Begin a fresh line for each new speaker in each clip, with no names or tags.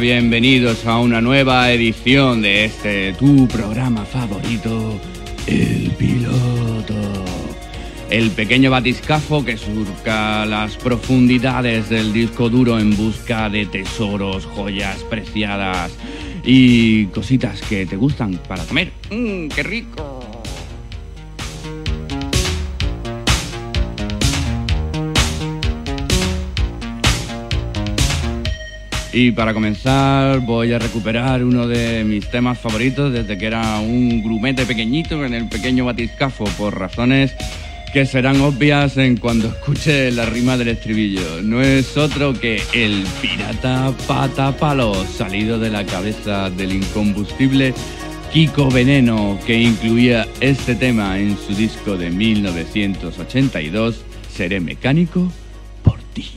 Bienvenidos a una nueva edición de este tu programa favorito, El Piloto. El pequeño batiscafo que surca las profundidades del disco duro en busca de tesoros, joyas preciadas y cositas que te gustan para comer. ¡Mmm, qué rico! Y para comenzar voy a recuperar uno de mis temas favoritos desde que era un grumete pequeñito en el pequeño batiscafo por razones que serán obvias en cuando escuche la rima del estribillo. No es otro que el pirata patapalo salido de la cabeza del incombustible Kiko Veneno que incluía este tema en su disco de 1982, Seré mecánico por ti.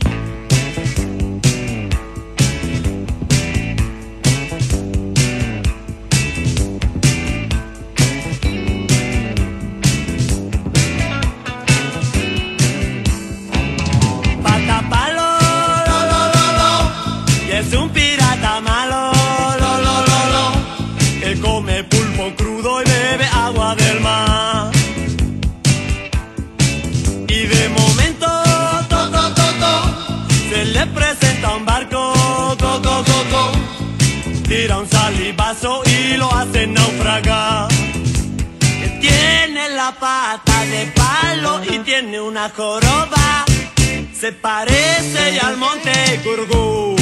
Y lo hace naufragar. Tiene la pata de palo y tiene una joroba. Se parece al monte Gurgú.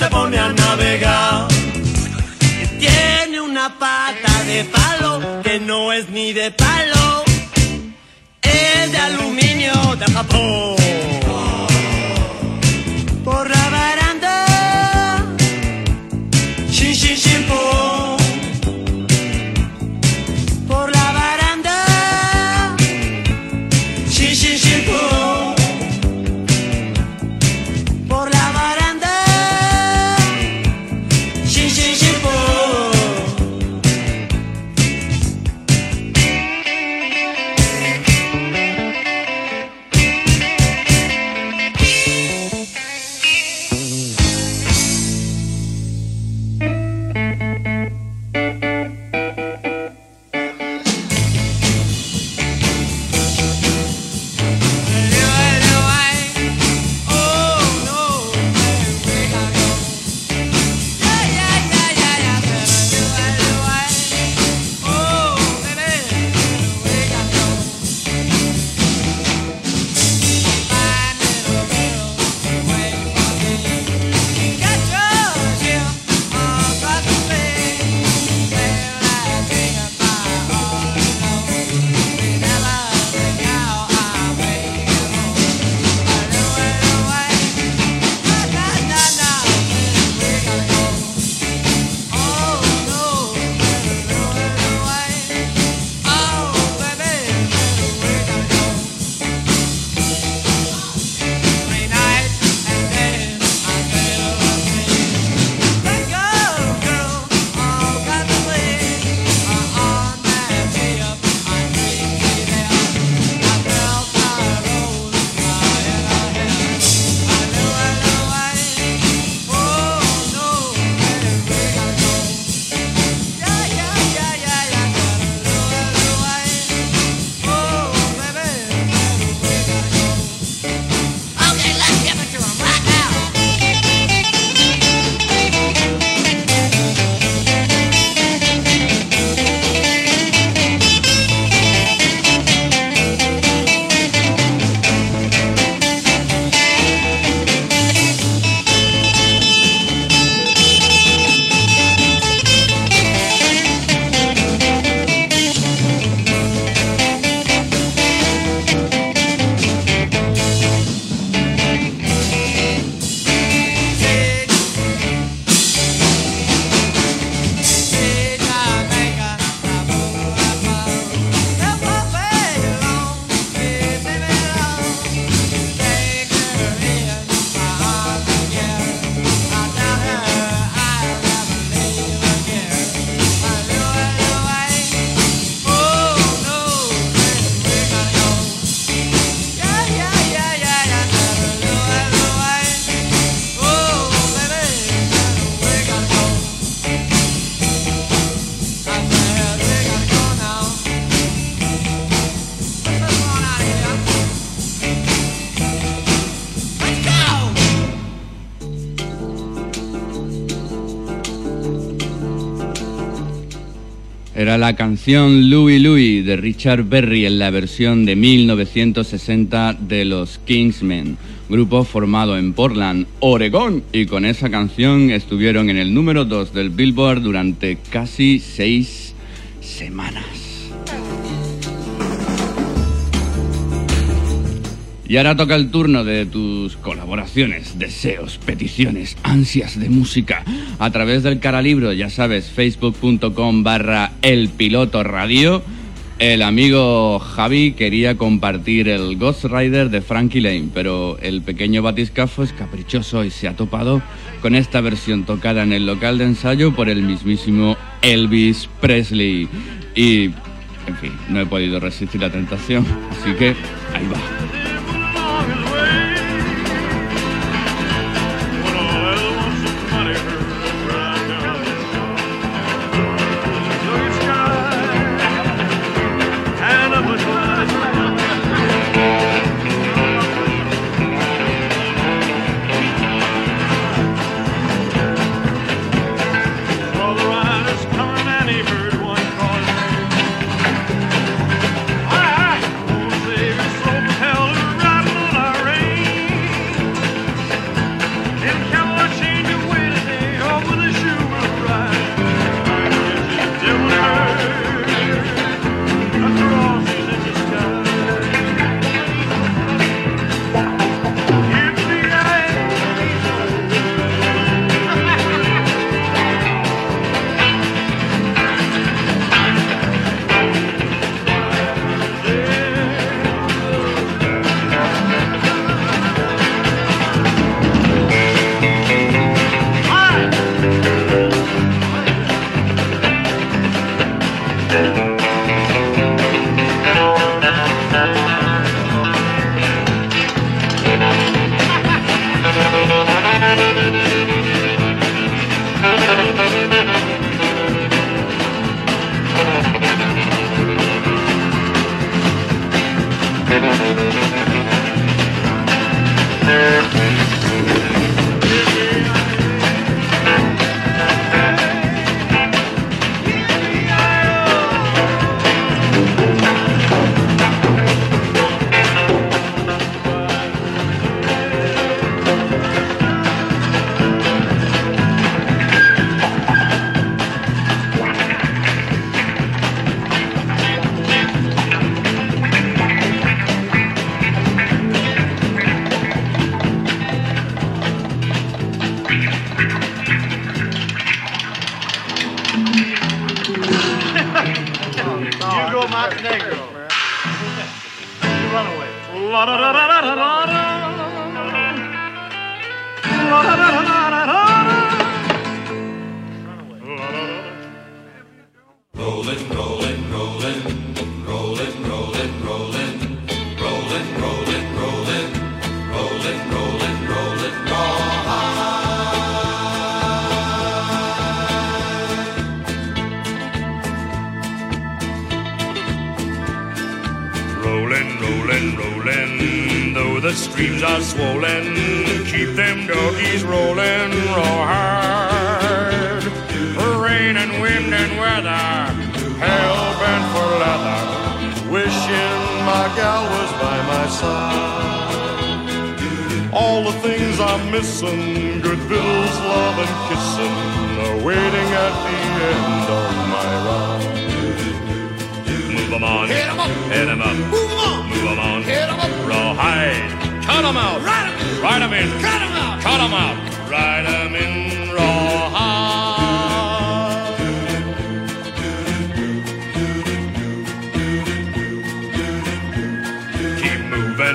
Se pone a navegar. Tiene una pata de palo que no es ni de palo es de aluminio de Japón.
Era la canción Louie Louie de Richard Berry en la versión de 1960 de los Kingsmen, grupo formado en Portland, Oregón, y con esa canción estuvieron en el número 2 del Billboard durante casi seis semanas. Y ahora toca el turno de tus colaboraciones, deseos, peticiones, ansias de música a través del caralibro, ya sabes, facebook.com barra el piloto radio. El amigo Javi quería compartir el Ghost Rider de Frankie Lane, pero el pequeño batiscafo es caprichoso y se ha topado con esta versión tocada en el local de ensayo por el mismísimo Elvis Presley. Y, en fin, no he podido resistir la tentación, así que ahí va.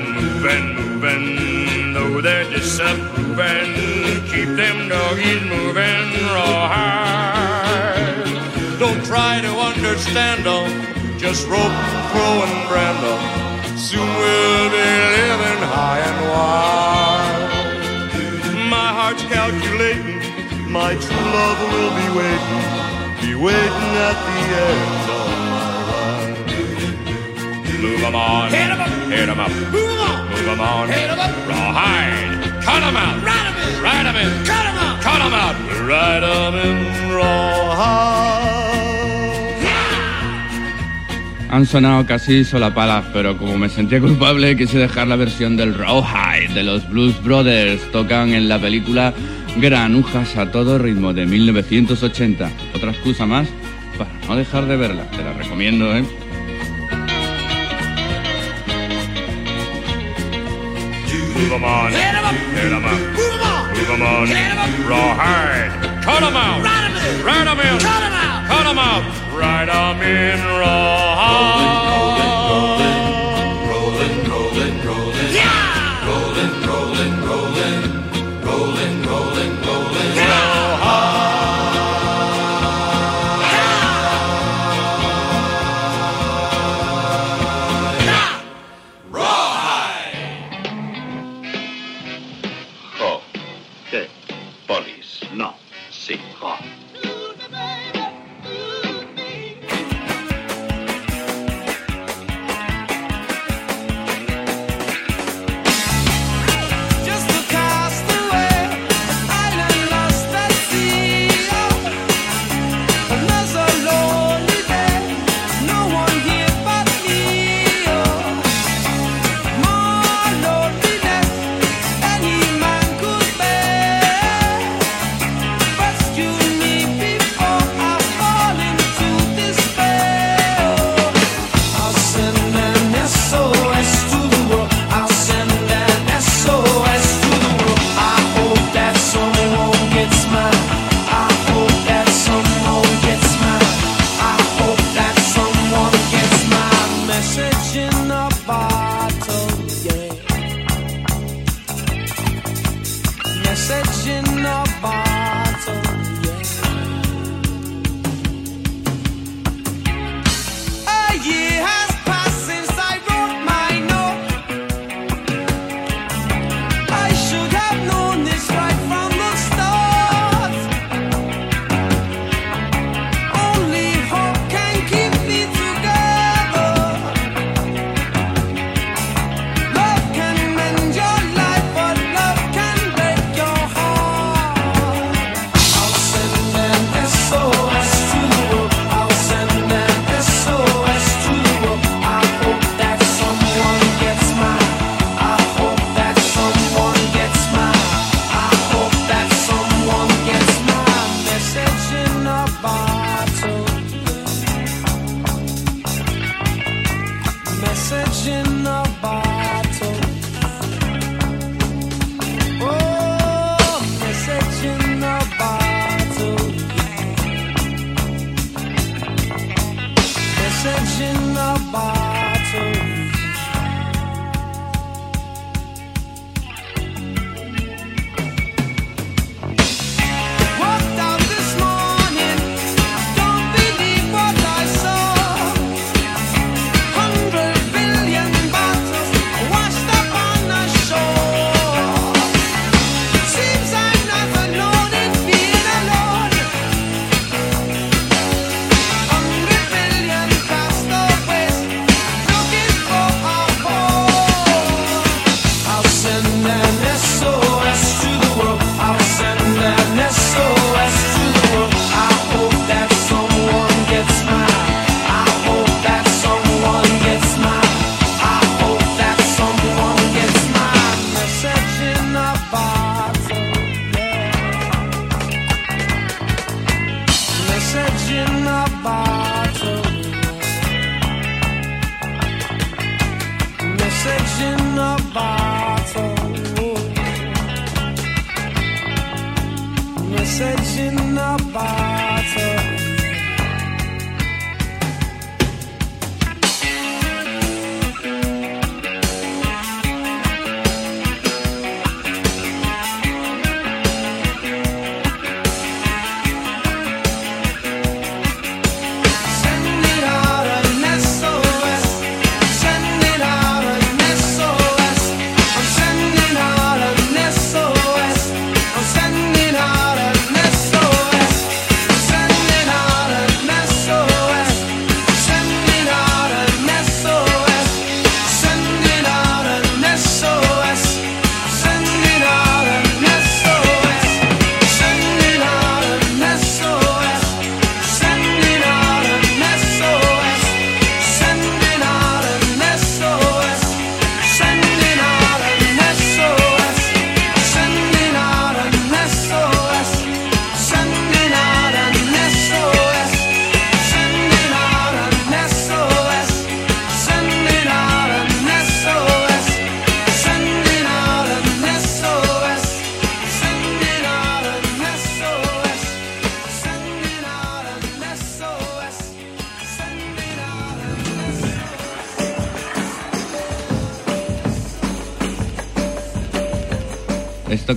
moving, moving, moving. Though they're disapproving, keep them doggies moving rawhide. Don't try to understand them, just rope, crow, and brand Soon we'll be living high and wide. My heart's calculating, my true love will be
waiting, be waiting at the end of my line. Move on. Hit 'em up. Han sonado casi solapalas, pero como me sentía culpable, quise dejar la versión del Rawhide
de los Blues Brothers. Tocan en la película Granujas a todo ritmo de 1980. Otra excusa más para no dejar de verla. Te la recomiendo, ¿eh? Move them on. Hit them up. Hit up. Move them on. Move them on. Hit them up. Raw hard. Cut them out. Ride them in. Ride them in. Cut them out. Cut them out. Ride them in raw hard.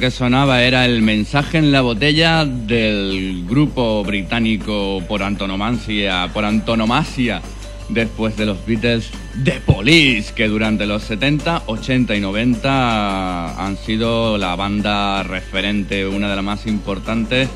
Que sonaba era el mensaje en la botella del grupo británico por antonomasia, por antonomasia después de los Beatles The Police, que durante los 70, 80 y 90 han sido la banda referente, una de las más importantes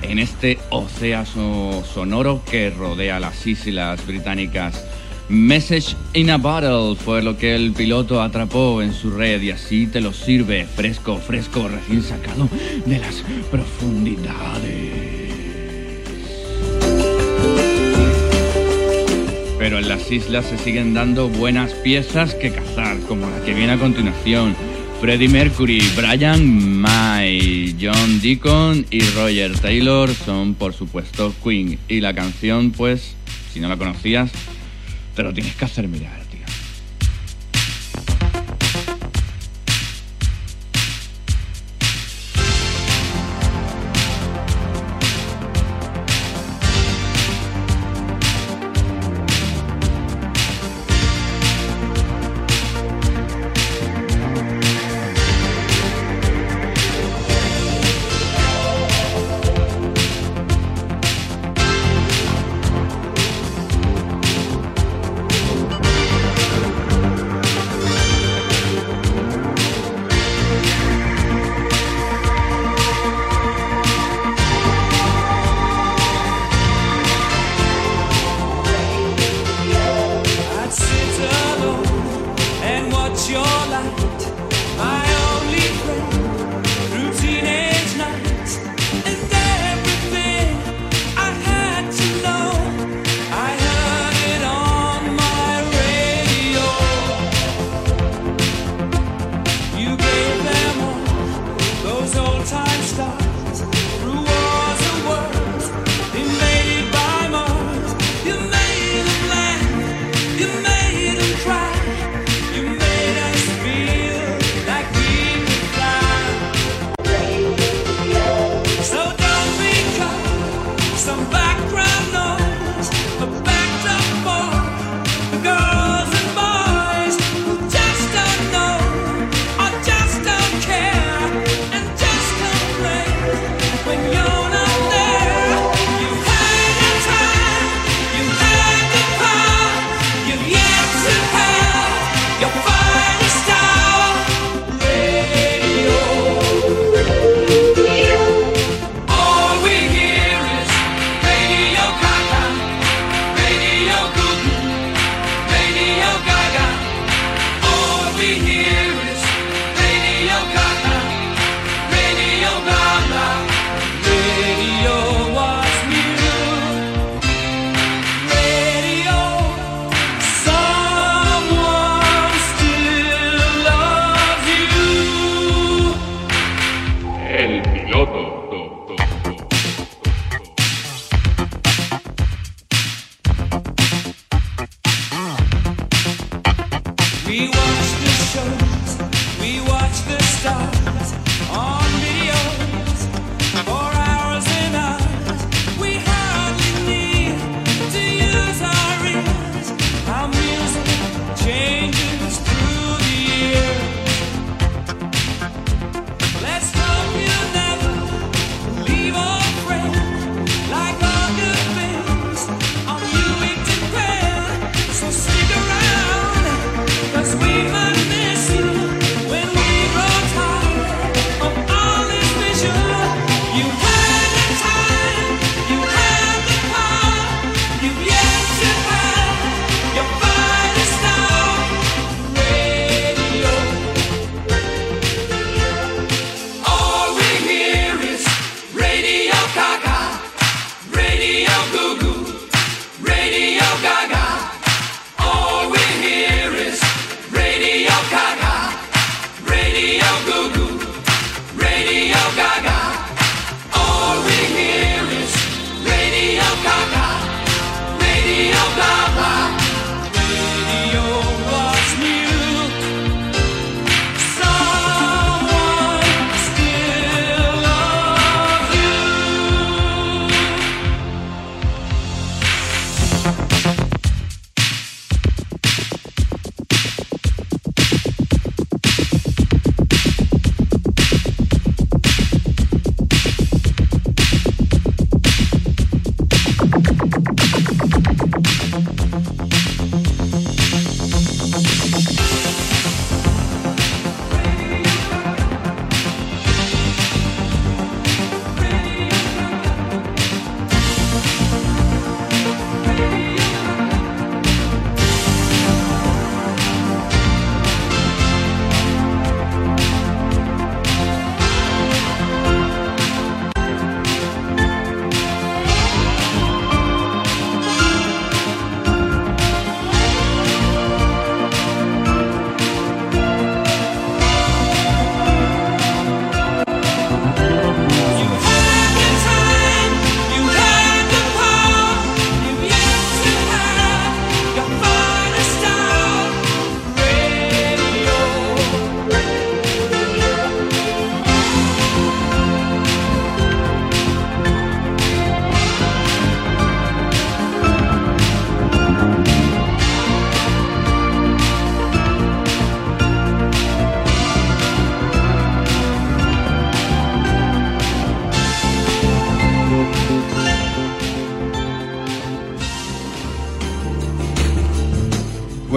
en este océano sonoro que rodea las islas británicas. Message in a Bottle fue lo que el piloto atrapó en su red y así te lo sirve fresco, fresco, recién sacado de las profundidades. Pero en las islas se siguen dando buenas piezas que cazar, como la que viene a continuación. Freddie Mercury, Brian May, John Deacon y Roger Taylor son por supuesto Queen. Y la canción, pues, si no la conocías, te lo tienes que hacer mirar.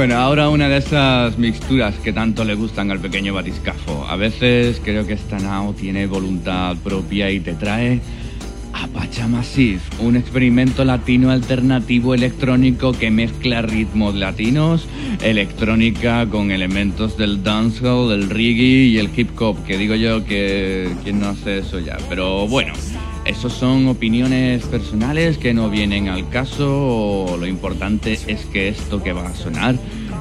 Bueno, ahora una de esas mixturas que tanto le gustan al pequeño batiscafo. A veces creo que esta nao tiene voluntad propia y te trae Apache Massive, un experimento latino alternativo electrónico que mezcla ritmos latinos, electrónica con elementos del dancehall, del reggae y el hip hop, que digo yo que quién no hace eso ya. Pero bueno, esos son opiniones personales que no vienen al caso. Lo importante es que esto que va a sonar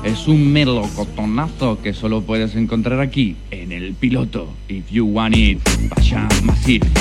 es un melocotonazo que solo puedes encontrar aquí en el piloto. If you want it, Apache Massive.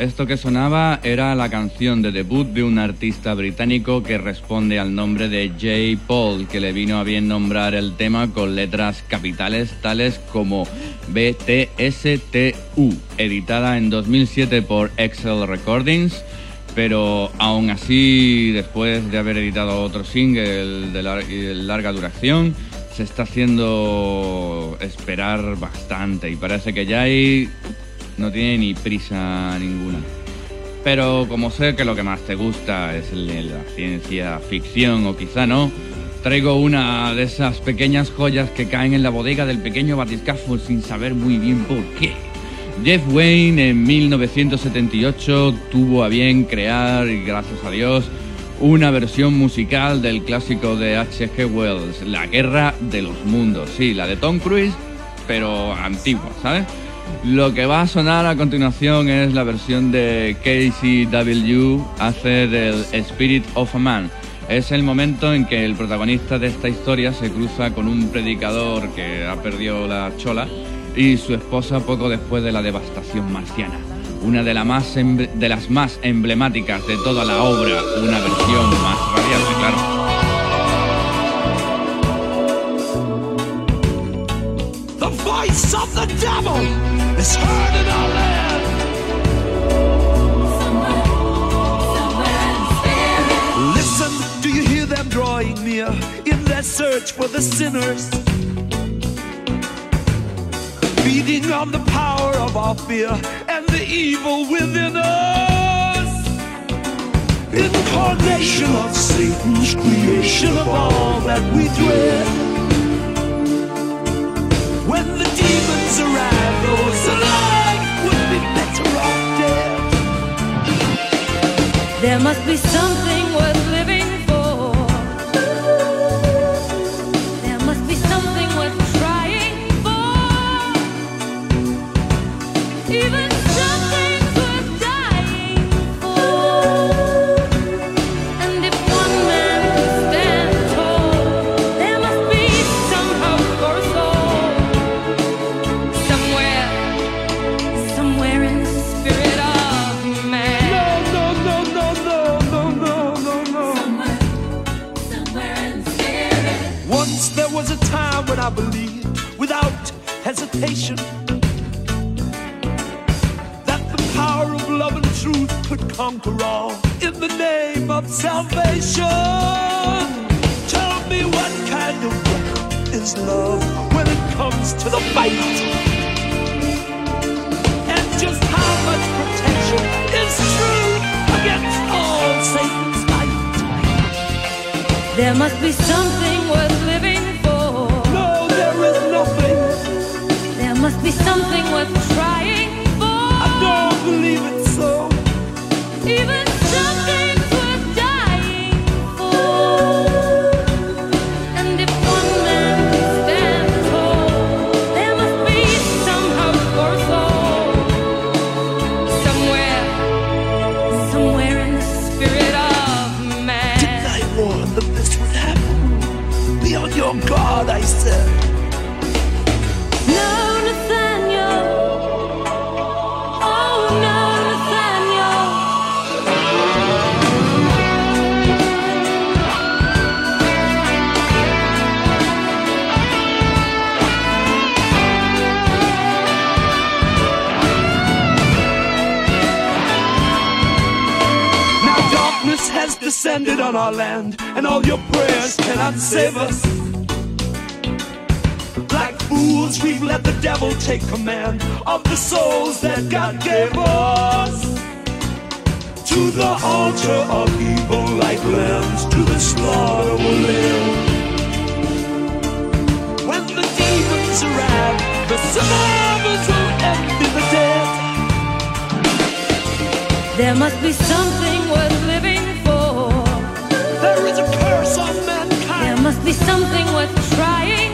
Esto que sonaba era la canción de debut de un artista británico que responde al nombre de J. Paul, que le vino a bien nombrar el tema con letras capitales tales como BTSTU, editada en 2007 por Excel Recordings, pero aún así, después de haber editado otro single de, lar- de larga duración, se está haciendo esperar bastante y parece que ya hay no tiene ni prisa ninguna. Pero como sé que lo que más te gusta es la ciencia ficción o quizá no, traigo una de esas pequeñas joyas que caen en la bodega del pequeño batiscafo sin saber muy bien por qué. Jeff Wayne en 1978 tuvo a bien crear, gracias a Dios, una versión musical del clásico de H.G. Wells, La Guerra de los Mundos. Sí, la de Tom Cruise, pero antigua, ¿sabes? Lo que va a sonar a continuación es la versión de KCW hace del Spirit of a Man. Es el momento en que el protagonista de esta historia se cruza con un predicador que ha perdido la chola y su esposa poco después de la devastación marciana. Una de, de las más emblemáticas de toda la obra, una versión más radiante, claro.
The devil is heard in our land. Listen, do you hear them drawing near in their search for the sinners? Feeding on the power of our fear and the evil within us. Incarnation of Satan's creation of all that we dread. When
there must be something worth living. There must be something worth living for.
There is
a curse on mankind.
There must be something worth trying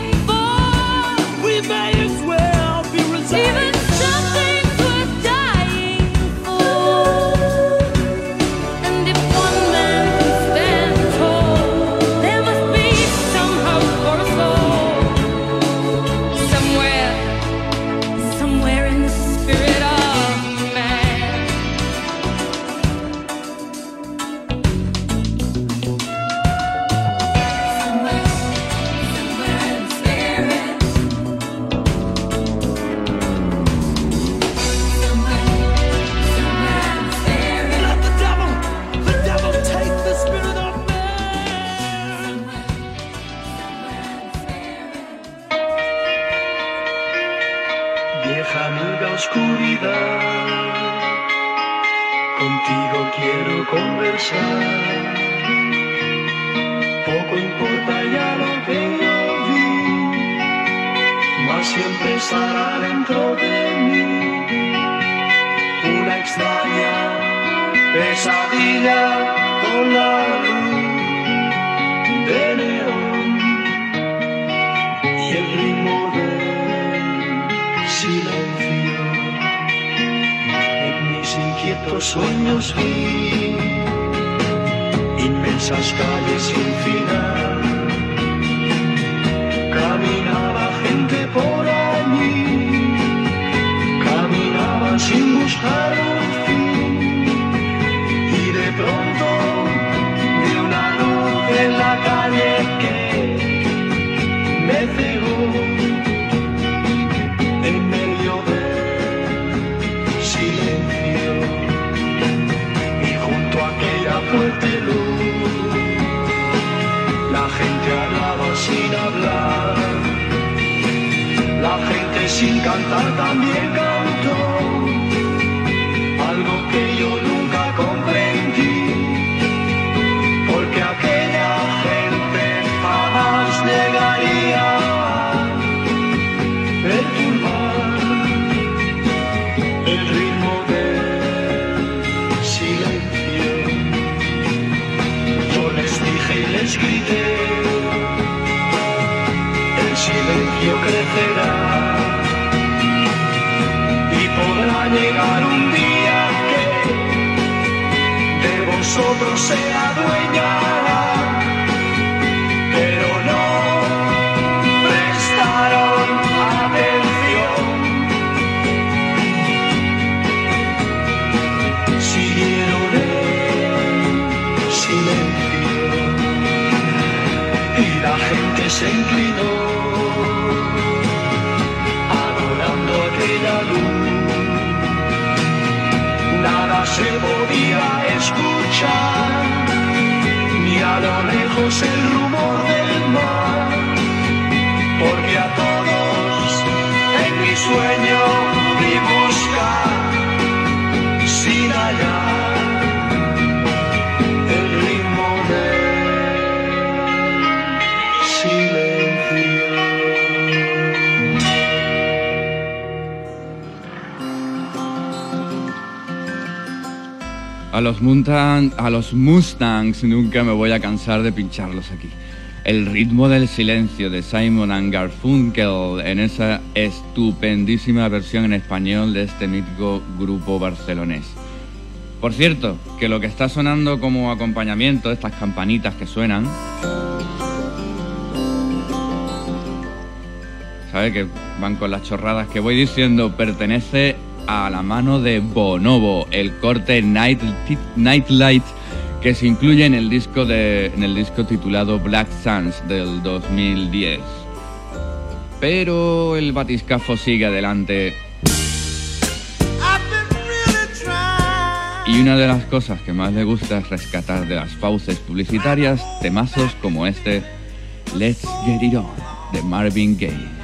también podrá llegar un día que de vosotros sea dueña, pero no prestaron atención. Siguieron el silencio y la gente se inclinó podía escuchar, ni a lo lejos el rumor del mar, porque a todos en mi sueño
A los, Mustang- a los Mustangs nunca me voy a cansar de pincharlos aquí. El ritmo del silencio de Simon and Garfunkel en esa estupendísima versión en español de este mítico grupo barcelonés. Por cierto, que lo que está sonando como acompañamiento, estas campanitas que suenan, ¿sabe? Que van con las chorradas que voy diciendo, pertenece a la mano de Bonobo, el corte Night, que se incluye en el disco, de, en el disco titulado Black Sands del 2010. Pero el batiscafo sigue adelante. Y una de las cosas que más le gusta es rescatar de las fauces publicitarias temazos como este Let's Get It On de Marvin Gaye.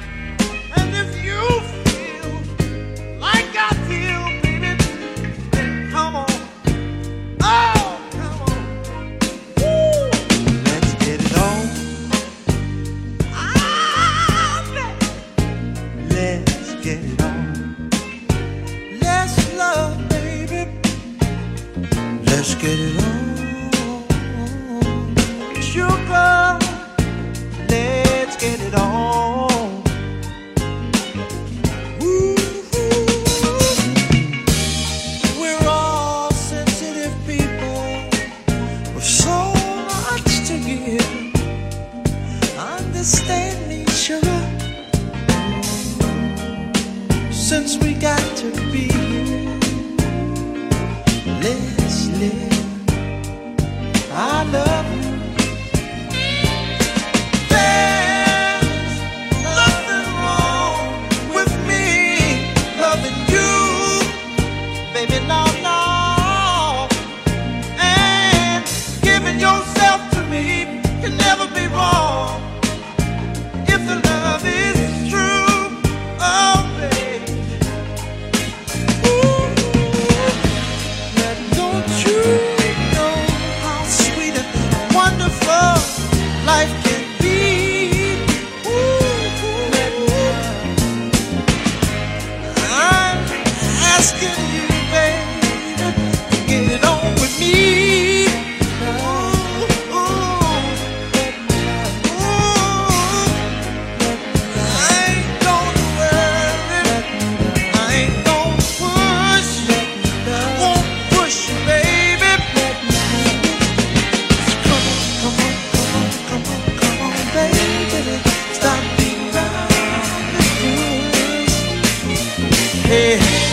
hey.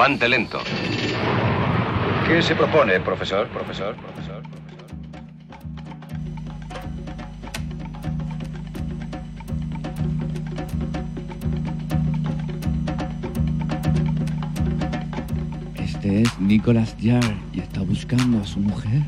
Avante lento.
¿Qué se propone, profesor, profesor, profesor? profesor?
Este es Nicholas Yard y está buscando a su mujer.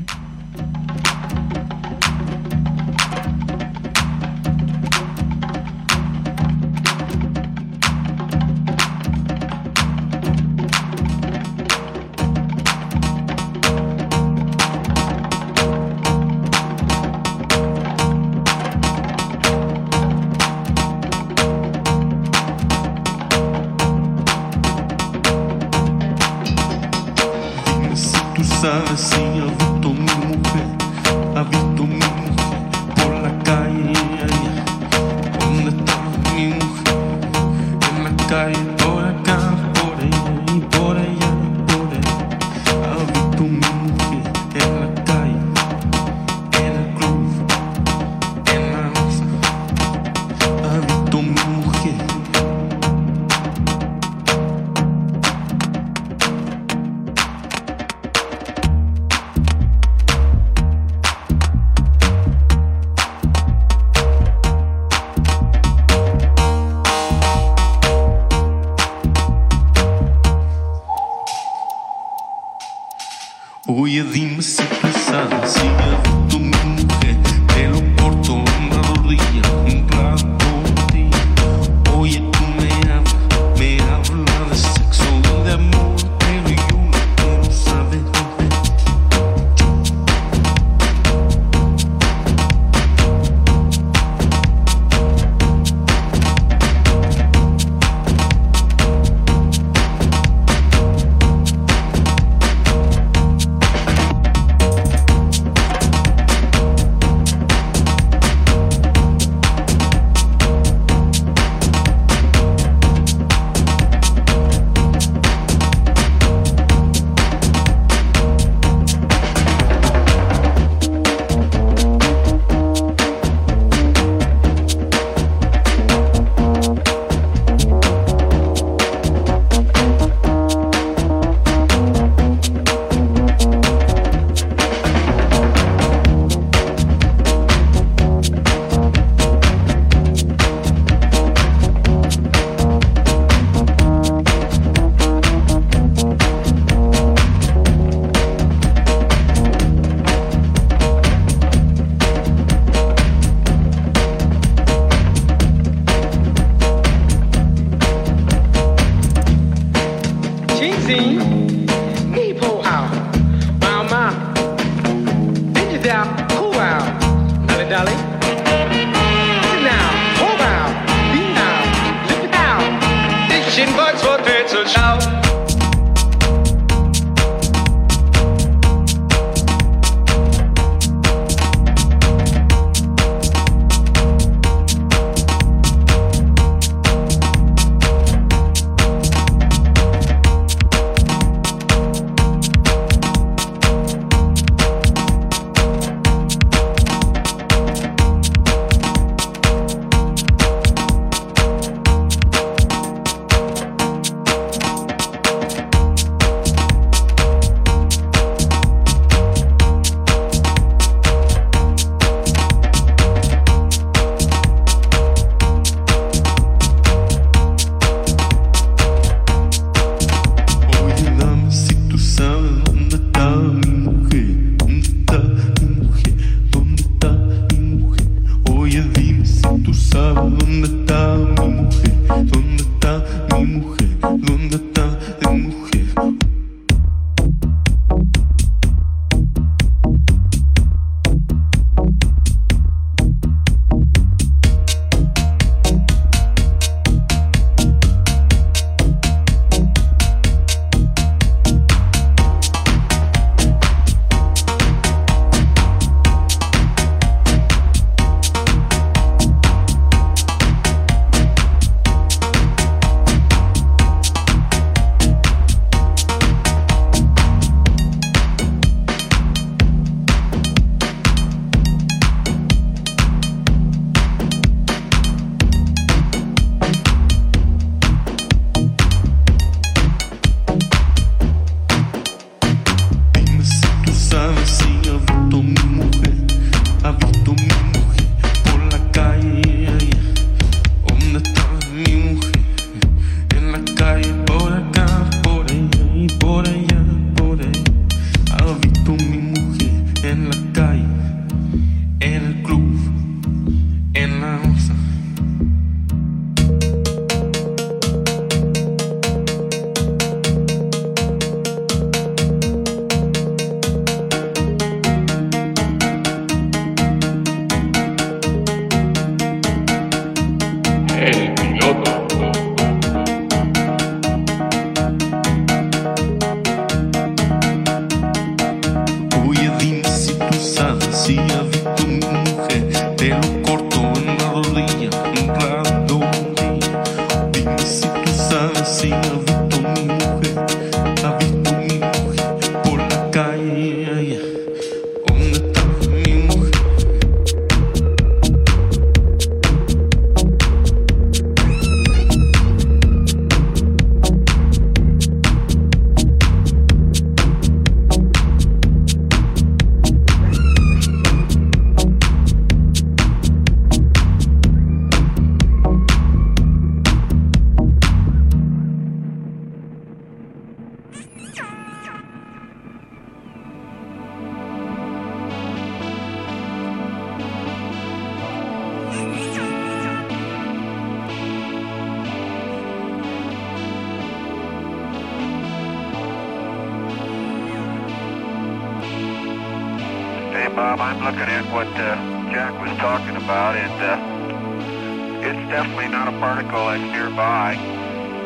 Looking at what uh, Jack was talking about, and uh, it's definitely not a particle that's nearby.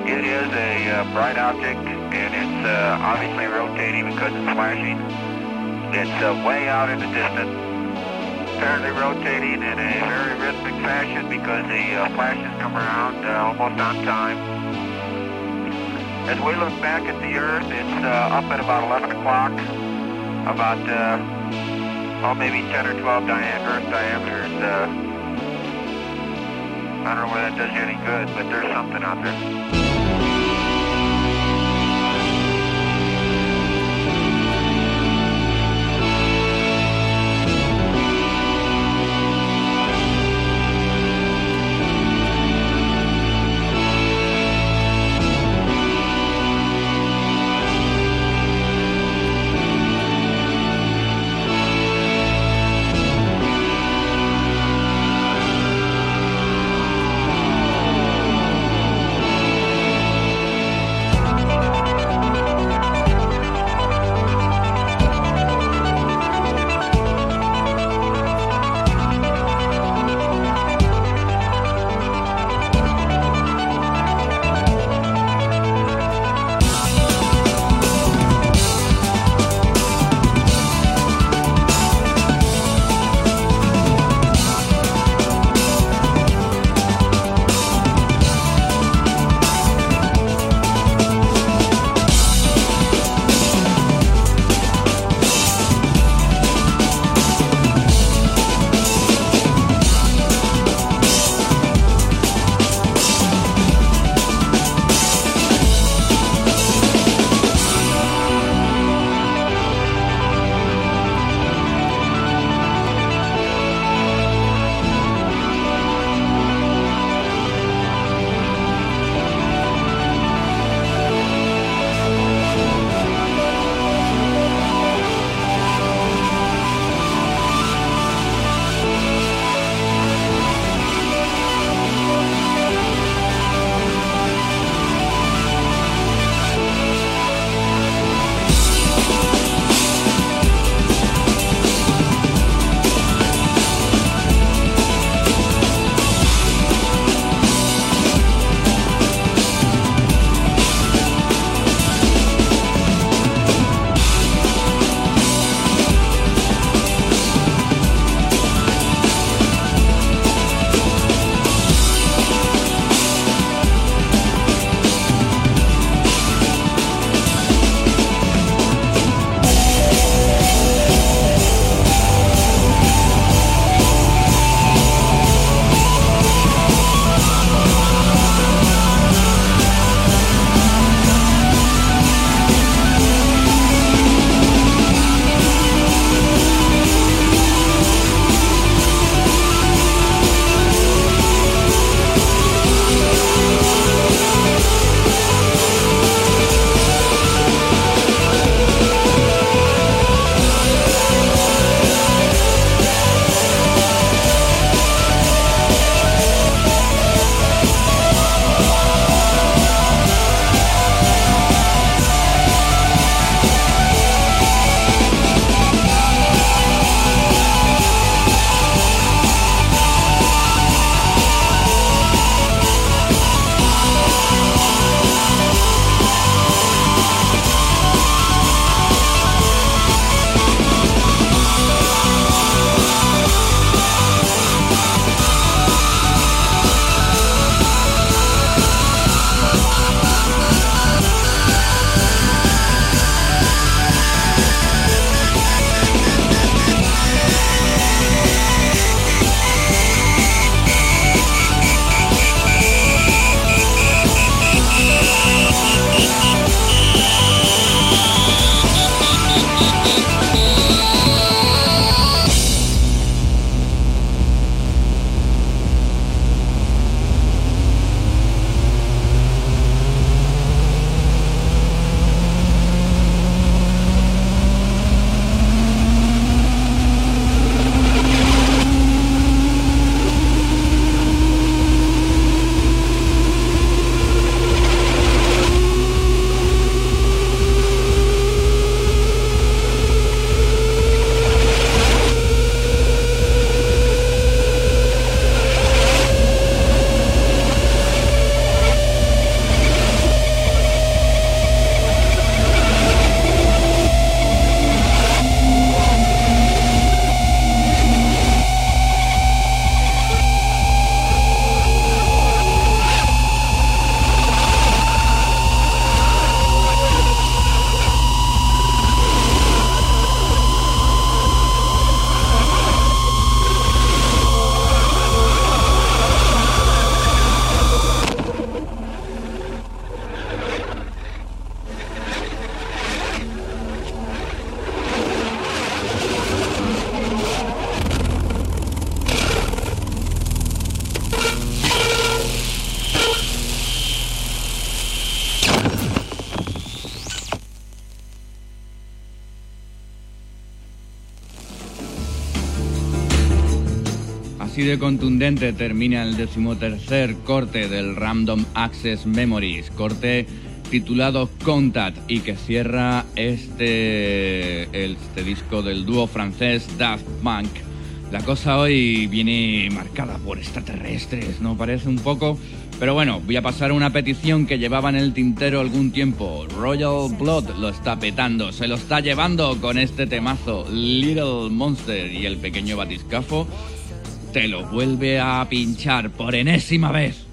It is a uh, bright object, and it's uh, obviously rotating because it's flashing. It's uh, way out in the distance, apparently rotating in a very rhythmic fashion because the uh, flashes come around uh, almost on time. As we look back at the Earth, it's uh, up at about 11 o'clock, about, uh, oh, maybe 10 or 12 dia- Earth diameters. Uh, I don't know whether that does you any good, but there's something out there.
Contundente termina el decimotercer corte del Random Access Memories, corte titulado Contact y que cierra este, este disco del dúo francés Daft Punk. La cosa hoy viene marcada por extraterrestres, ¿no parece un poco? Pero bueno, voy a pasar a una petición que llevaba en el tintero algún tiempo. Royal Blood lo está petando, se lo está llevando con este temazo. Little Monster y el pequeño batiscafo te lo vuelve a pinchar por enésima vez.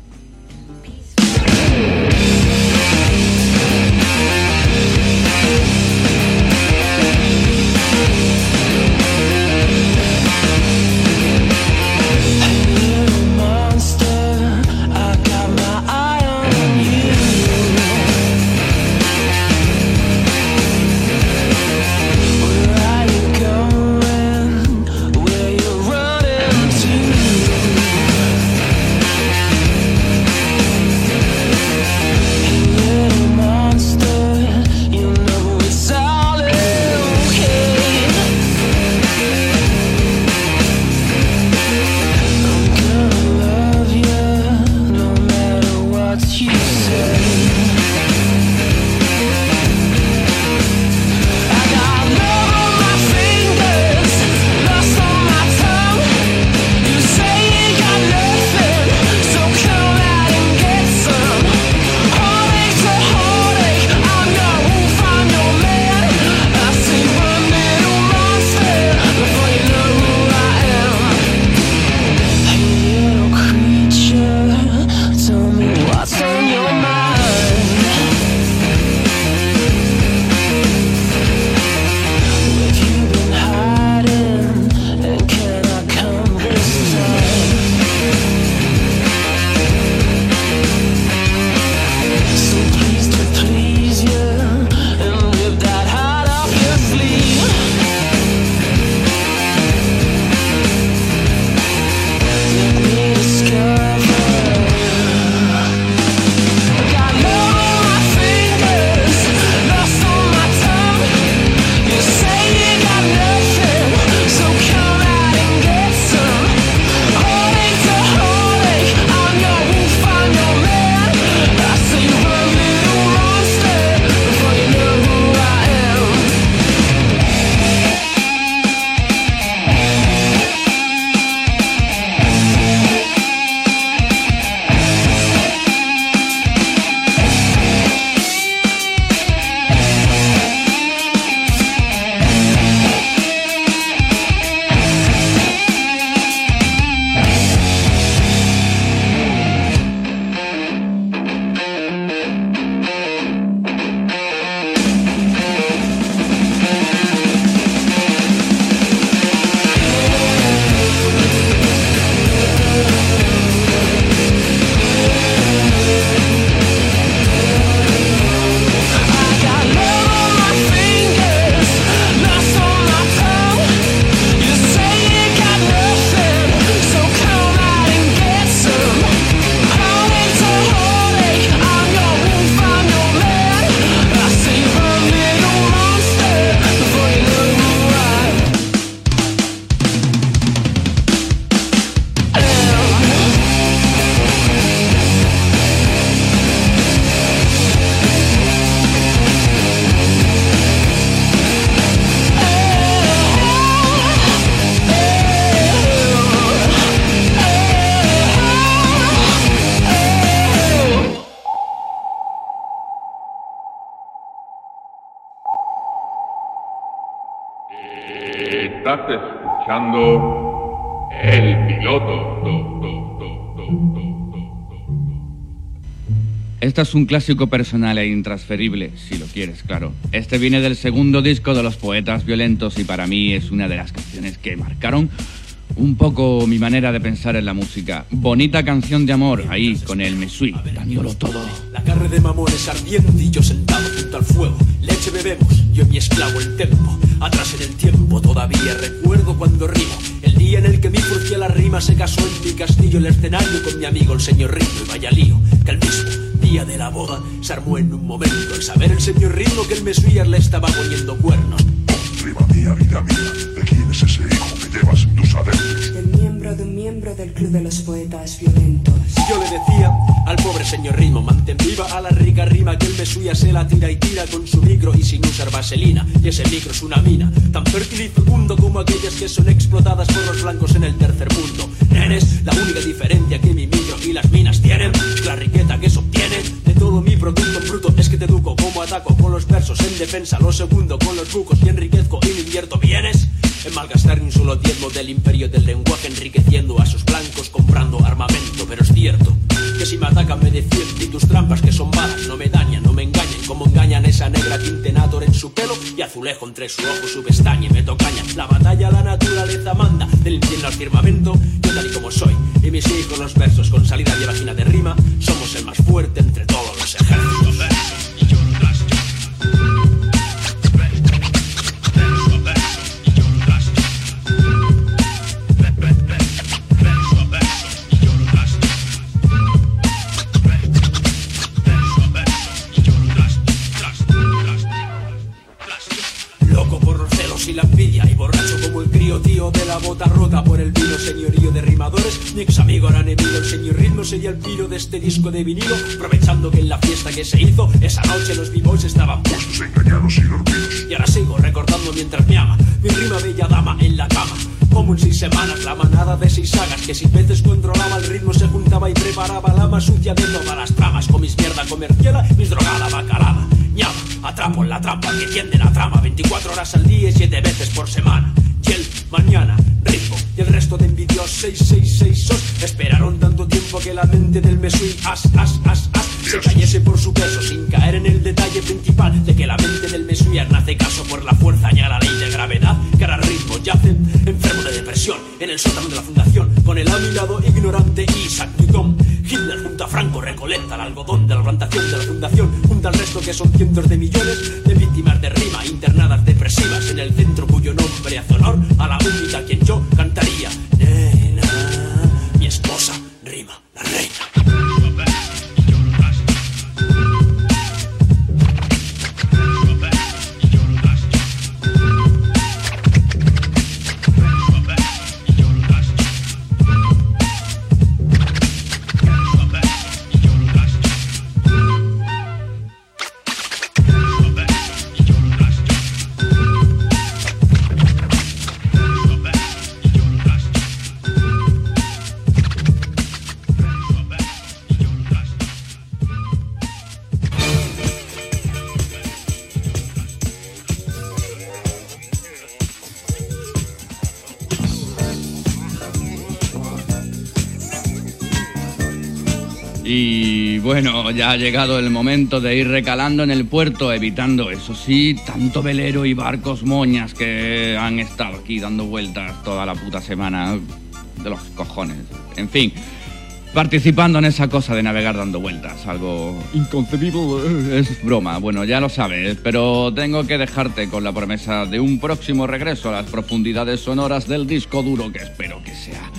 Un clásico personal e intransferible, si lo quieres, claro. Este viene del segundo disco de Los Poetas Violentos y para mí es una de las canciones que marcaron un poco mi manera de pensar en la música. Bonita canción de amor, ahí, con el Mesui, dándolo todo.
La carne de mamones ardiente y yo sentado junto al fuego. Leche bebemos, yo mi esclavo el tempo. Atrás en el tiempo todavía recuerdo cuando rimo. El día en el que mi la rima se casó en mi castillo el escenario con mi amigo el señor Ritmo y vaya lío. Que el mismo de la boda se armó en un momento. El saber el señor Ritmo que el Mesuías le estaba poniendo cuernos.
Prima mía, vida mía, ¿de quién es ese hijo que llevas en tus adentros?
Del miembro
de un miembro del Club de los Poetas Violentos.
Yo le decía al pobre señor ritmo, mantén viva a la rica rima que él me suya se la tira y tira con su micro y sin usar vaselina. Y ese micro es una mina, tan fértil y fecundo como aquellas que son explotadas por los blancos en el tercer mundo. Nenes, la única diferencia que mi micro y las minas tienen todo mi producto bruto. Es que te educo como ataco con los versos en defensa, lo segundo con los bucos y enriquezco y me invierto bienes. En malgastar ni un solo diezmo del imperio del lenguaje enriqueciendo a sus blancos comprando armamento, pero es cierto que si me atacan me defienden y tus trampas que son balas no me no engañan como engañan esa negra tintenator en su pelo y azulejo entre su ojo su pestaña y me tocaña. La batalla la naturaleza manda del infierno al firmamento. Yo tal y como soy y mis hijos los versos con salida y vagina de rima. Somos el más fuerte entre todos los ejércitos bota rota por el vino señorío de rimadores. Mi ex amigo era enemigo, el señor ritmo sería el piro de este disco de vinilo. Aprovechando que en la fiesta que se hizo esa noche los b-boys estaban puestos engañados y dormidos. Y ahora sigo recordando mientras me ama mi rima bella dama en la cama. Como en seis semanas la manada de seis sagas que sin veces controlaba el ritmo se juntaba y preparaba la más sucia de todas las tramas con mis mierda comercial, mis drogada bacalada. Ñama, atrapo en la trampa que tiende la trama 24 horas al día y 7 veces por semana. Y el mañana, y el resto de envidios 666 sos esperaron tanto tiempo que la mente del mesui as, as, as, as se cayese por su peso sin caer en el detalle principal de que la mente del mesuyar nace caso por la fuerza y a la ley de gravedad que ahora ritmo yace enfermo de depresión en el sótano de la fundación con el aminado ignorante Isaac Newton Hitler junto a Franco recolecta el algodón de la plantación de la fundación junto al resto que son cientos de millones de
ya ha llegado el momento de ir recalando en el puerto, evitando, eso sí, tanto velero y barcos moñas que han estado aquí dando vueltas toda la puta semana de los cojones. En fin, participando en esa cosa de navegar dando vueltas, algo inconcebible. Es broma, bueno, ya lo sabes, pero tengo que dejarte con la promesa de un próximo regreso a las profundidades sonoras del disco duro que espero que sea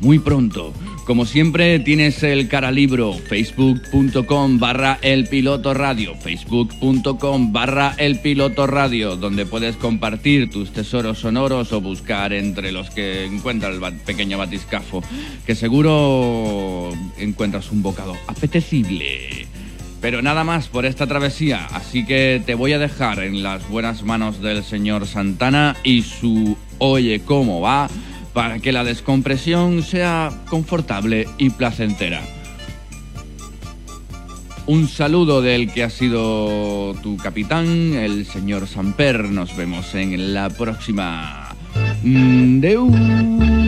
muy pronto. Como siempre tienes el caralibro facebook.com barra el piloto radio facebook.com barra el piloto radio donde puedes compartir tus tesoros sonoros o buscar entre los que encuentra el pequeño batiscafo que seguro encuentras un bocado apetecible. Pero nada más por esta travesía, así que te voy a dejar en las buenas manos del señor Santana y su Oye cómo va para que la descompresión sea confortable y placentera. Un saludo del que ha sido tu capitán, el señor Samper. Nos vemos en la próxima. Mm, Deu.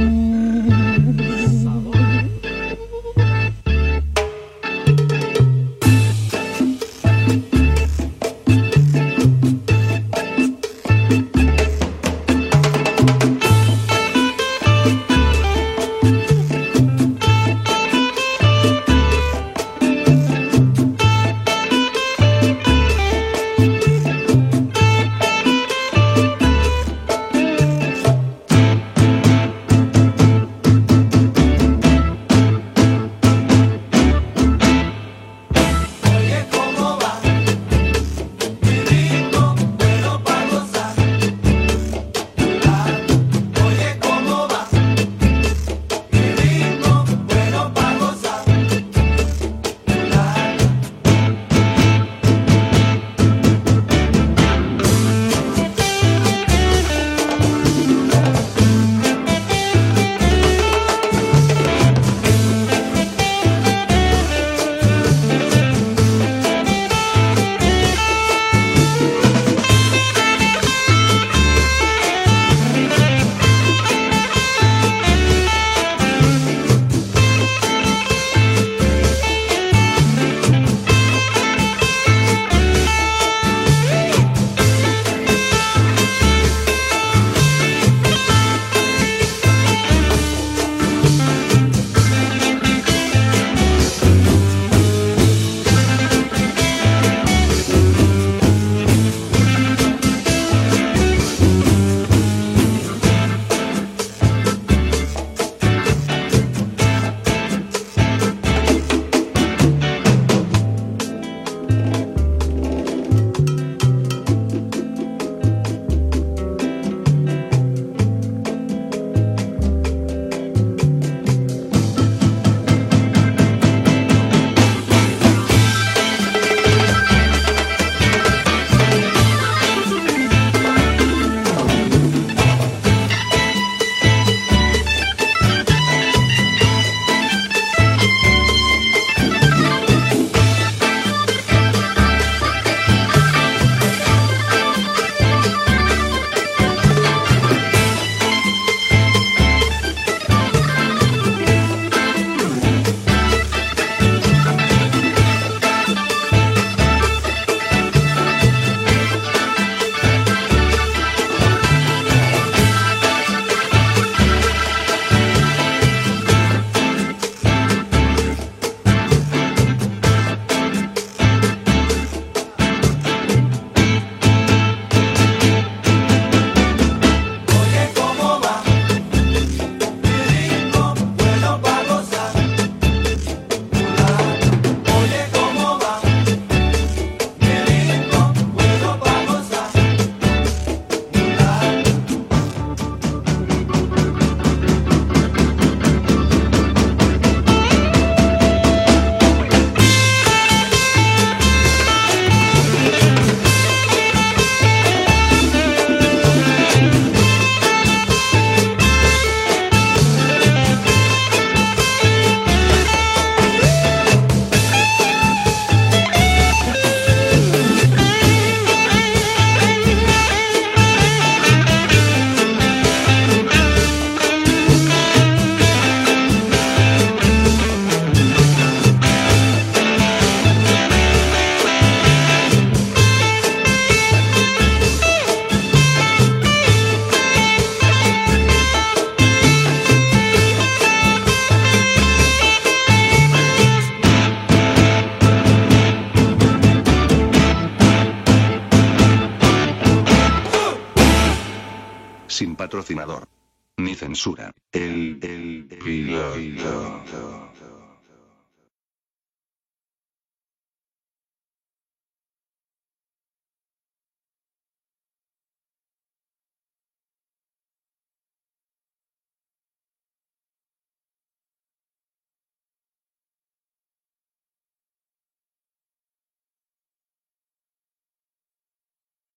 Patrocinador.